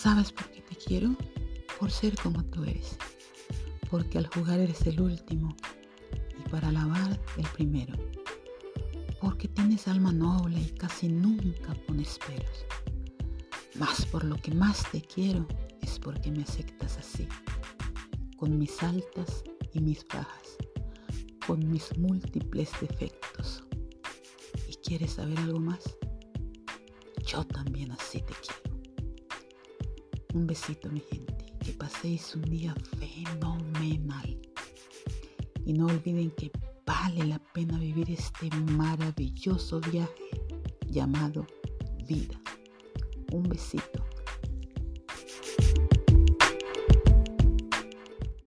¿Sabes por qué te quiero? Por ser como tú eres. Porque al jugar eres el último y para alabar el primero. Porque tienes alma noble y casi nunca pones peros. Más por lo que más te quiero es porque me aceptas así, con mis altas y mis bajas, con mis múltiples defectos. ¿Y quieres saber algo más? Yo también así te quiero. Un besito, mi gente. Que paséis un día fenomenal. Y no olviden que vale la pena vivir este maravilloso viaje llamado vida. Un besito.